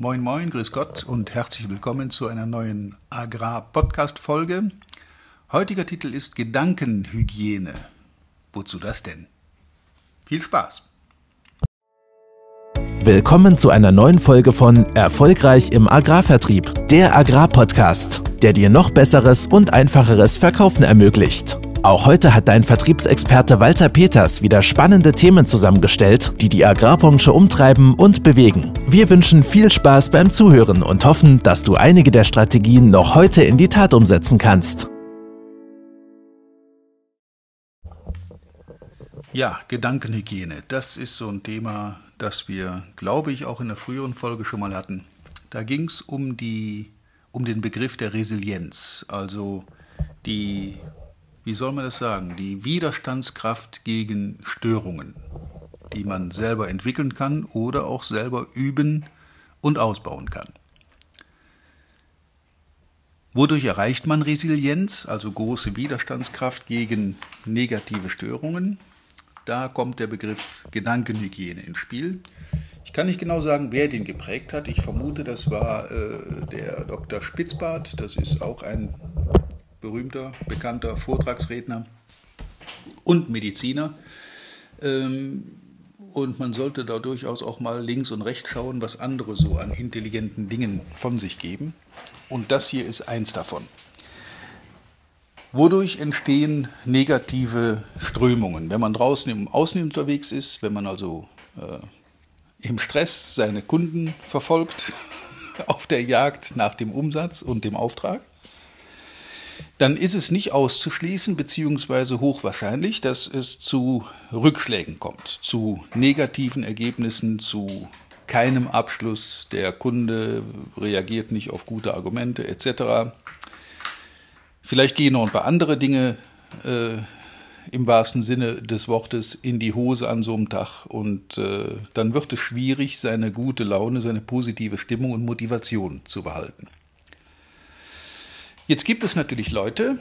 Moin, moin, grüß Gott und herzlich willkommen zu einer neuen Agrar-Podcast-Folge. Heutiger Titel ist Gedankenhygiene. Wozu das denn? Viel Spaß! Willkommen zu einer neuen Folge von Erfolgreich im Agrarvertrieb, der Agrarpodcast, der dir noch besseres und einfacheres Verkaufen ermöglicht. Auch heute hat dein Vertriebsexperte Walter Peters wieder spannende Themen zusammengestellt, die die Agrarbranche umtreiben und bewegen. Wir wünschen viel Spaß beim Zuhören und hoffen, dass du einige der Strategien noch heute in die Tat umsetzen kannst. Ja, Gedankenhygiene, das ist so ein Thema, das wir, glaube ich, auch in der früheren Folge schon mal hatten. Da ging es um, um den Begriff der Resilienz, also die wie soll man das sagen, die Widerstandskraft gegen Störungen, die man selber entwickeln kann oder auch selber üben und ausbauen kann. Wodurch erreicht man Resilienz, also große Widerstandskraft gegen negative Störungen? Da kommt der Begriff Gedankenhygiene ins Spiel. Ich kann nicht genau sagen, wer den geprägt hat. Ich vermute, das war äh, der Dr. Spitzbart. Das ist auch ein berühmter, bekannter Vortragsredner und Mediziner. Ähm, und man sollte da durchaus auch mal links und rechts schauen, was andere so an intelligenten Dingen von sich geben. Und das hier ist eins davon. Wodurch entstehen negative Strömungen? Wenn man draußen im Außen unterwegs ist, wenn man also äh, im Stress seine Kunden verfolgt, auf der Jagd nach dem Umsatz und dem Auftrag, dann ist es nicht auszuschließen, beziehungsweise hochwahrscheinlich, dass es zu Rückschlägen kommt, zu negativen Ergebnissen, zu keinem Abschluss, der Kunde reagiert nicht auf gute Argumente etc. Vielleicht gehen noch ein paar andere Dinge äh, im wahrsten Sinne des Wortes in die Hose an so einem Tag und äh, dann wird es schwierig, seine gute Laune, seine positive Stimmung und Motivation zu behalten. Jetzt gibt es natürlich Leute,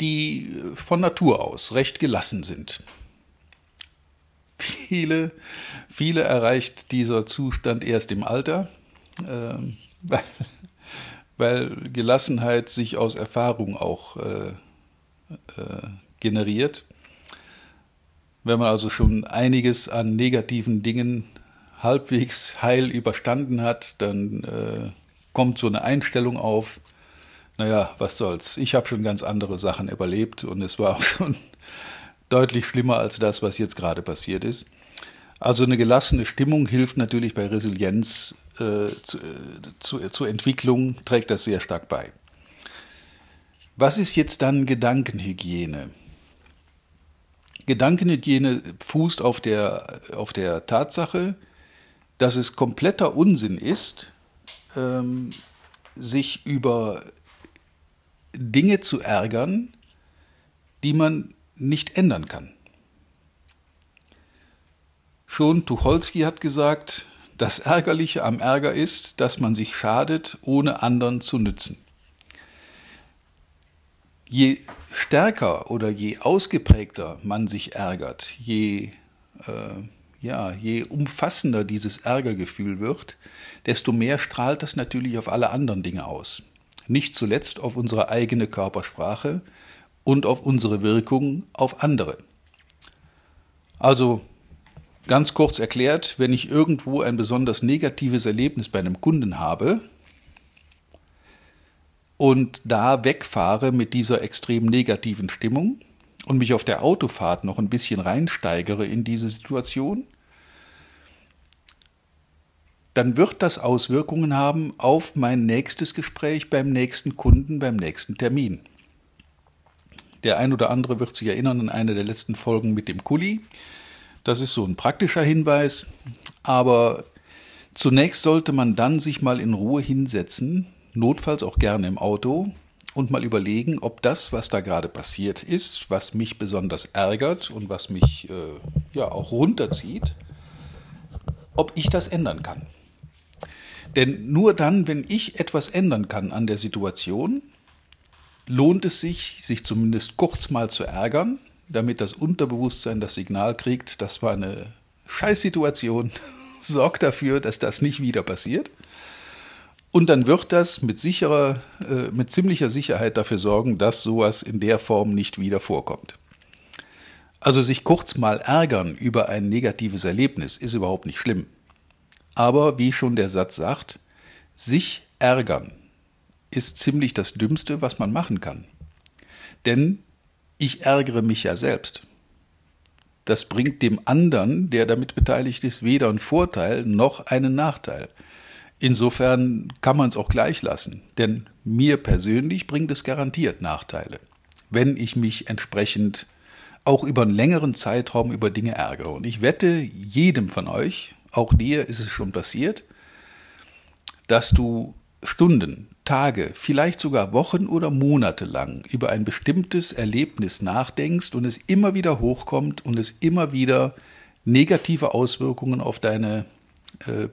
die von Natur aus recht gelassen sind. Viele, viele erreicht dieser Zustand erst im Alter, äh, weil, weil, Gelassenheit sich aus Erfahrung auch äh, äh, generiert. Wenn man also schon einiges an negativen Dingen halbwegs heil überstanden hat, dann äh, kommt so eine Einstellung auf, naja, was soll's. Ich habe schon ganz andere Sachen überlebt und es war auch schon deutlich schlimmer als das, was jetzt gerade passiert ist. Also eine gelassene Stimmung hilft natürlich bei Resilienz äh, zu, zu, zur Entwicklung, trägt das sehr stark bei. Was ist jetzt dann Gedankenhygiene? Gedankenhygiene fußt auf der, auf der Tatsache, dass es kompletter Unsinn ist, ähm, sich über Dinge zu ärgern, die man nicht ändern kann. Schon Tucholsky hat gesagt, das Ärgerliche am Ärger ist, dass man sich schadet, ohne anderen zu nützen. Je stärker oder je ausgeprägter man sich ärgert, je äh, ja, je umfassender dieses Ärgergefühl wird, desto mehr strahlt das natürlich auf alle anderen Dinge aus. Nicht zuletzt auf unsere eigene Körpersprache und auf unsere Wirkung auf andere. Also ganz kurz erklärt, wenn ich irgendwo ein besonders negatives Erlebnis bei einem Kunden habe und da wegfahre mit dieser extrem negativen Stimmung, und mich auf der Autofahrt noch ein bisschen reinsteigere in diese Situation, dann wird das Auswirkungen haben auf mein nächstes Gespräch beim nächsten Kunden, beim nächsten Termin. Der ein oder andere wird sich erinnern an eine der letzten Folgen mit dem Kuli. Das ist so ein praktischer Hinweis, aber zunächst sollte man dann sich mal in Ruhe hinsetzen, notfalls auch gerne im Auto und mal überlegen, ob das, was da gerade passiert ist, was mich besonders ärgert und was mich äh, ja auch runterzieht, ob ich das ändern kann. Denn nur dann, wenn ich etwas ändern kann an der Situation, lohnt es sich, sich zumindest kurz mal zu ärgern, damit das Unterbewusstsein das Signal kriegt, das war eine Scheißsituation sorgt dafür, dass das nicht wieder passiert. Und dann wird das mit sicherer, äh, mit ziemlicher Sicherheit dafür sorgen, dass sowas in der Form nicht wieder vorkommt. Also sich kurz mal ärgern über ein negatives Erlebnis ist überhaupt nicht schlimm. Aber wie schon der Satz sagt, sich ärgern ist ziemlich das Dümmste, was man machen kann. Denn ich ärgere mich ja selbst. Das bringt dem anderen, der damit beteiligt ist, weder einen Vorteil noch einen Nachteil. Insofern kann man es auch gleich lassen, denn mir persönlich bringt es garantiert Nachteile, wenn ich mich entsprechend auch über einen längeren Zeitraum über Dinge ärgere. Und ich wette jedem von euch, auch dir ist es schon passiert, dass du Stunden, Tage, vielleicht sogar Wochen oder Monate lang über ein bestimmtes Erlebnis nachdenkst und es immer wieder hochkommt und es immer wieder negative Auswirkungen auf deine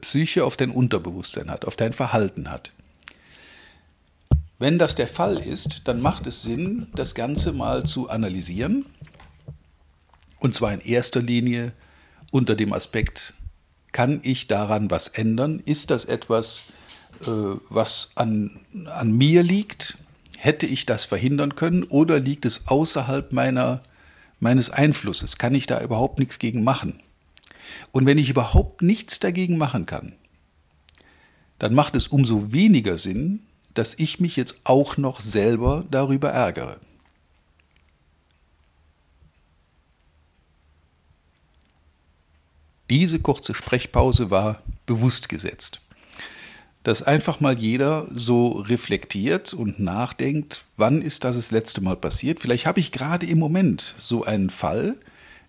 Psyche, auf dein Unterbewusstsein hat, auf dein Verhalten hat. Wenn das der Fall ist, dann macht es Sinn, das Ganze mal zu analysieren. Und zwar in erster Linie unter dem Aspekt, kann ich daran was ändern? Ist das etwas, äh, was an, an mir liegt? Hätte ich das verhindern können oder liegt es außerhalb meiner, meines Einflusses? Kann ich da überhaupt nichts gegen machen? Und wenn ich überhaupt nichts dagegen machen kann, dann macht es umso weniger Sinn, dass ich mich jetzt auch noch selber darüber ärgere. Diese kurze Sprechpause war bewusst gesetzt dass einfach mal jeder so reflektiert und nachdenkt, wann ist das das letzte Mal passiert? Vielleicht habe ich gerade im Moment so einen Fall,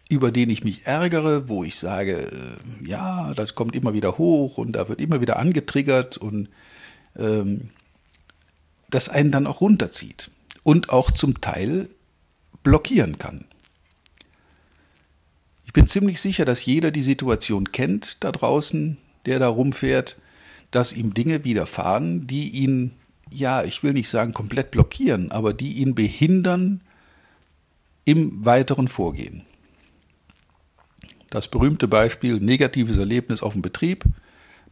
über den ich mich ärgere, wo ich sage, äh, ja, das kommt immer wieder hoch und da wird immer wieder angetriggert und ähm, das einen dann auch runterzieht und auch zum Teil blockieren kann. Ich bin ziemlich sicher, dass jeder die Situation kennt da draußen, der da rumfährt dass ihm Dinge widerfahren, die ihn, ja, ich will nicht sagen komplett blockieren, aber die ihn behindern im weiteren Vorgehen. Das berühmte Beispiel negatives Erlebnis auf dem Betrieb.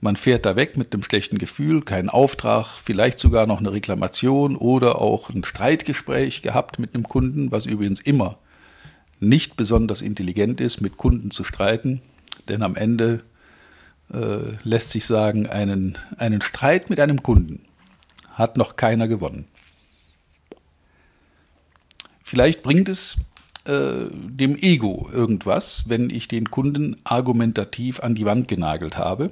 Man fährt da weg mit einem schlechten Gefühl, keinen Auftrag, vielleicht sogar noch eine Reklamation oder auch ein Streitgespräch gehabt mit einem Kunden, was übrigens immer nicht besonders intelligent ist, mit Kunden zu streiten, denn am Ende äh, lässt sich sagen, einen, einen Streit mit einem Kunden hat noch keiner gewonnen. Vielleicht bringt es äh, dem Ego irgendwas, wenn ich den Kunden argumentativ an die Wand genagelt habe.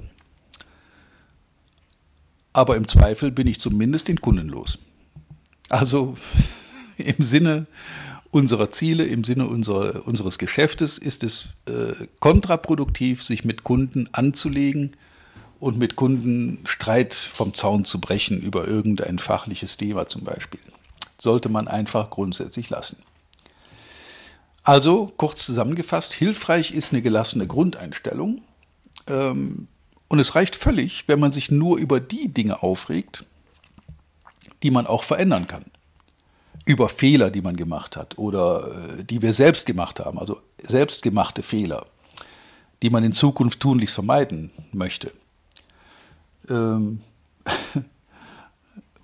Aber im Zweifel bin ich zumindest den Kunden los. Also im Sinne unserer Ziele, im Sinne unserer, unseres Geschäftes ist es äh, kontraproduktiv, sich mit Kunden anzulegen und mit Kunden Streit vom Zaun zu brechen über irgendein fachliches Thema zum Beispiel. Sollte man einfach grundsätzlich lassen. Also, kurz zusammengefasst, hilfreich ist eine gelassene Grundeinstellung. Ähm, und es reicht völlig, wenn man sich nur über die Dinge aufregt, die man auch verändern kann über Fehler, die man gemacht hat oder äh, die wir selbst gemacht haben, also selbstgemachte Fehler, die man in Zukunft tunlichst vermeiden möchte. Ähm,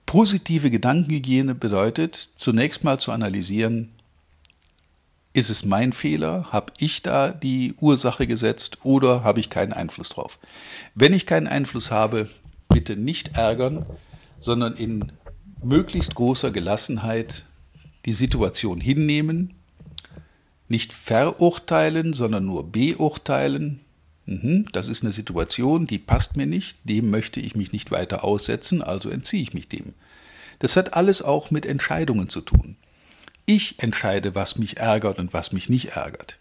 positive Gedankenhygiene bedeutet zunächst mal zu analysieren, ist es mein Fehler? Habe ich da die Ursache gesetzt oder habe ich keinen Einfluss drauf? Wenn ich keinen Einfluss habe, bitte nicht ärgern, sondern in möglichst großer Gelassenheit die Situation hinnehmen, nicht verurteilen, sondern nur beurteilen. Mhm, das ist eine Situation, die passt mir nicht, dem möchte ich mich nicht weiter aussetzen, also entziehe ich mich dem. Das hat alles auch mit Entscheidungen zu tun. Ich entscheide, was mich ärgert und was mich nicht ärgert.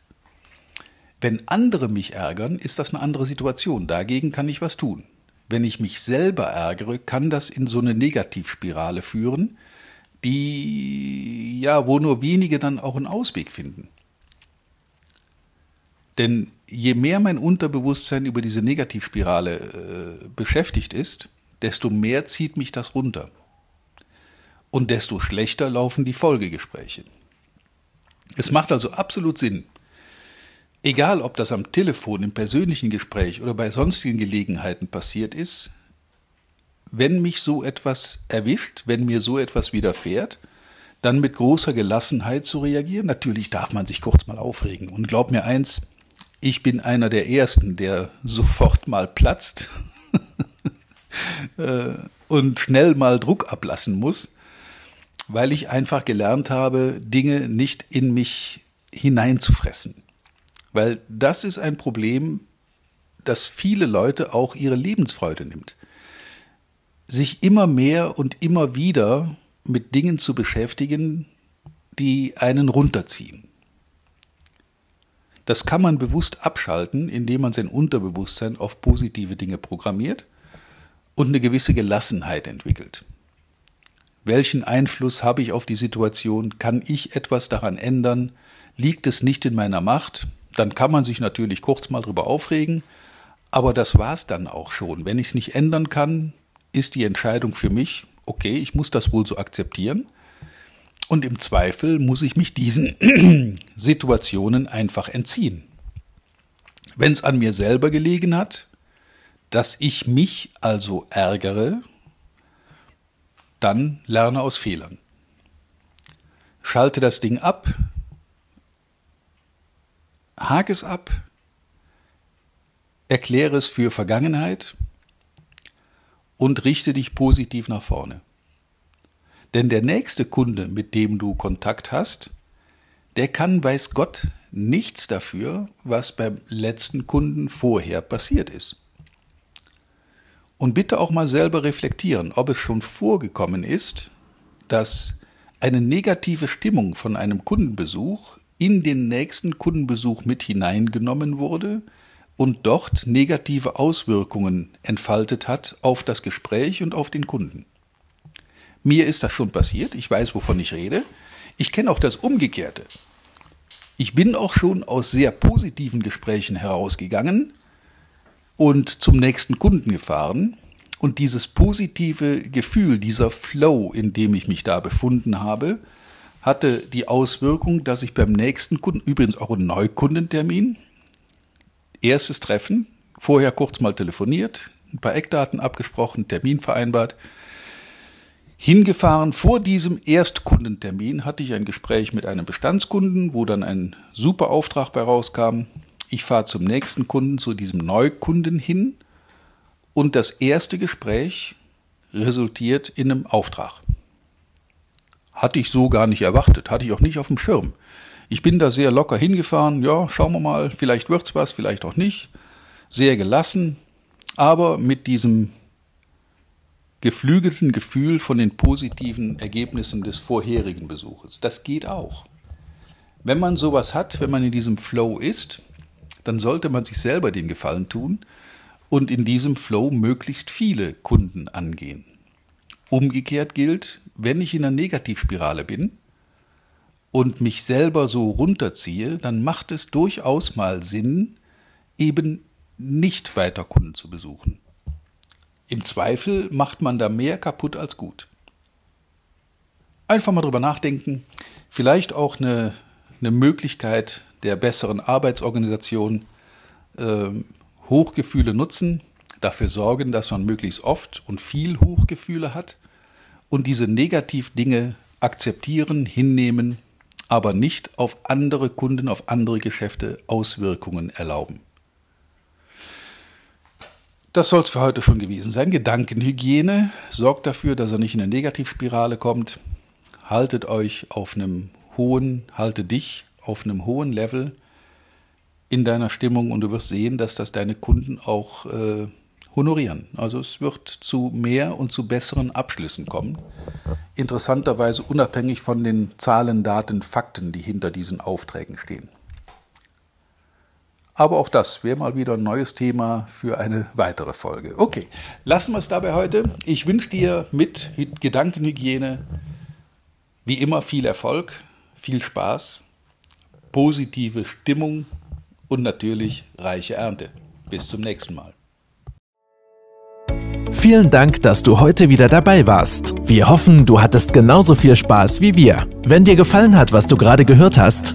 Wenn andere mich ärgern, ist das eine andere Situation. Dagegen kann ich was tun. Wenn ich mich selber ärgere, kann das in so eine Negativspirale führen, die, ja, wo nur wenige dann auch einen Ausweg finden. Denn je mehr mein Unterbewusstsein über diese Negativspirale äh, beschäftigt ist, desto mehr zieht mich das runter. Und desto schlechter laufen die Folgegespräche. Es macht also absolut Sinn, egal ob das am Telefon, im persönlichen Gespräch oder bei sonstigen Gelegenheiten passiert ist, wenn mich so etwas erwischt, wenn mir so etwas widerfährt, dann mit großer Gelassenheit zu reagieren. Natürlich darf man sich kurz mal aufregen. Und glaub mir eins, ich bin einer der Ersten, der sofort mal platzt äh, und schnell mal Druck ablassen muss, weil ich einfach gelernt habe, Dinge nicht in mich hineinzufressen. Weil das ist ein Problem, das viele Leute auch ihre Lebensfreude nimmt. Sich immer mehr und immer wieder mit Dingen zu beschäftigen, die einen runterziehen. Das kann man bewusst abschalten, indem man sein Unterbewusstsein auf positive Dinge programmiert und eine gewisse Gelassenheit entwickelt. Welchen Einfluss habe ich auf die Situation? Kann ich etwas daran ändern? Liegt es nicht in meiner Macht? Dann kann man sich natürlich kurz mal drüber aufregen, aber das war's dann auch schon. Wenn ich es nicht ändern kann, ist die Entscheidung für mich, okay, ich muss das wohl so akzeptieren. Und im Zweifel muss ich mich diesen Situationen einfach entziehen. Wenn es an mir selber gelegen hat, dass ich mich also ärgere, dann lerne aus Fehlern. Schalte das Ding ab, hake es ab, erkläre es für Vergangenheit und richte dich positiv nach vorne. Denn der nächste Kunde, mit dem du Kontakt hast, der kann, weiß Gott, nichts dafür, was beim letzten Kunden vorher passiert ist. Und bitte auch mal selber reflektieren, ob es schon vorgekommen ist, dass eine negative Stimmung von einem Kundenbesuch in den nächsten Kundenbesuch mit hineingenommen wurde und dort negative Auswirkungen entfaltet hat auf das Gespräch und auf den Kunden. Mir ist das schon passiert, ich weiß, wovon ich rede. Ich kenne auch das Umgekehrte. Ich bin auch schon aus sehr positiven Gesprächen herausgegangen und zum nächsten Kunden gefahren. Und dieses positive Gefühl, dieser Flow, in dem ich mich da befunden habe, hatte die Auswirkung, dass ich beim nächsten Kunden, übrigens auch ein Neukundentermin, erstes Treffen, vorher kurz mal telefoniert, ein paar Eckdaten abgesprochen, Termin vereinbart, hingefahren. Vor diesem Erstkundentermin hatte ich ein Gespräch mit einem Bestandskunden, wo dann ein super Auftrag bei rauskam. Ich fahre zum nächsten Kunden, zu diesem Neukunden hin und das erste Gespräch resultiert in einem Auftrag. Hatte ich so gar nicht erwartet, hatte ich auch nicht auf dem Schirm. Ich bin da sehr locker hingefahren, ja, schauen wir mal, vielleicht wird's was, vielleicht auch nicht. Sehr gelassen, aber mit diesem geflügelten Gefühl von den positiven Ergebnissen des vorherigen Besuches. Das geht auch. Wenn man sowas hat, wenn man in diesem Flow ist, dann sollte man sich selber den Gefallen tun und in diesem Flow möglichst viele Kunden angehen. Umgekehrt gilt, wenn ich in einer Negativspirale bin, und mich selber so runterziehe, dann macht es durchaus mal Sinn, eben nicht weiter Kunden zu besuchen. Im Zweifel macht man da mehr kaputt als gut. Einfach mal drüber nachdenken, vielleicht auch eine, eine Möglichkeit der besseren Arbeitsorganisation, äh, Hochgefühle nutzen, dafür sorgen, dass man möglichst oft und viel Hochgefühle hat und diese Negativdinge akzeptieren, hinnehmen aber nicht auf andere Kunden, auf andere Geschäfte Auswirkungen erlauben. Das soll es für heute schon gewesen sein. Gedankenhygiene sorgt dafür, dass er nicht in eine Negativspirale kommt. Haltet euch auf einem hohen, halte dich auf einem hohen Level in deiner Stimmung und du wirst sehen, dass das deine Kunden auch äh, honorieren. Also es wird zu mehr und zu besseren Abschlüssen kommen. Interessanterweise unabhängig von den Zahlen, Daten, Fakten, die hinter diesen Aufträgen stehen. Aber auch das wäre mal wieder ein neues Thema für eine weitere Folge. Okay, lassen wir es dabei heute. Ich wünsche dir mit Gedankenhygiene wie immer viel Erfolg, viel Spaß, positive Stimmung und natürlich reiche Ernte. Bis zum nächsten Mal. Vielen Dank, dass du heute wieder dabei warst. Wir hoffen, du hattest genauso viel Spaß wie wir. Wenn dir gefallen hat, was du gerade gehört hast,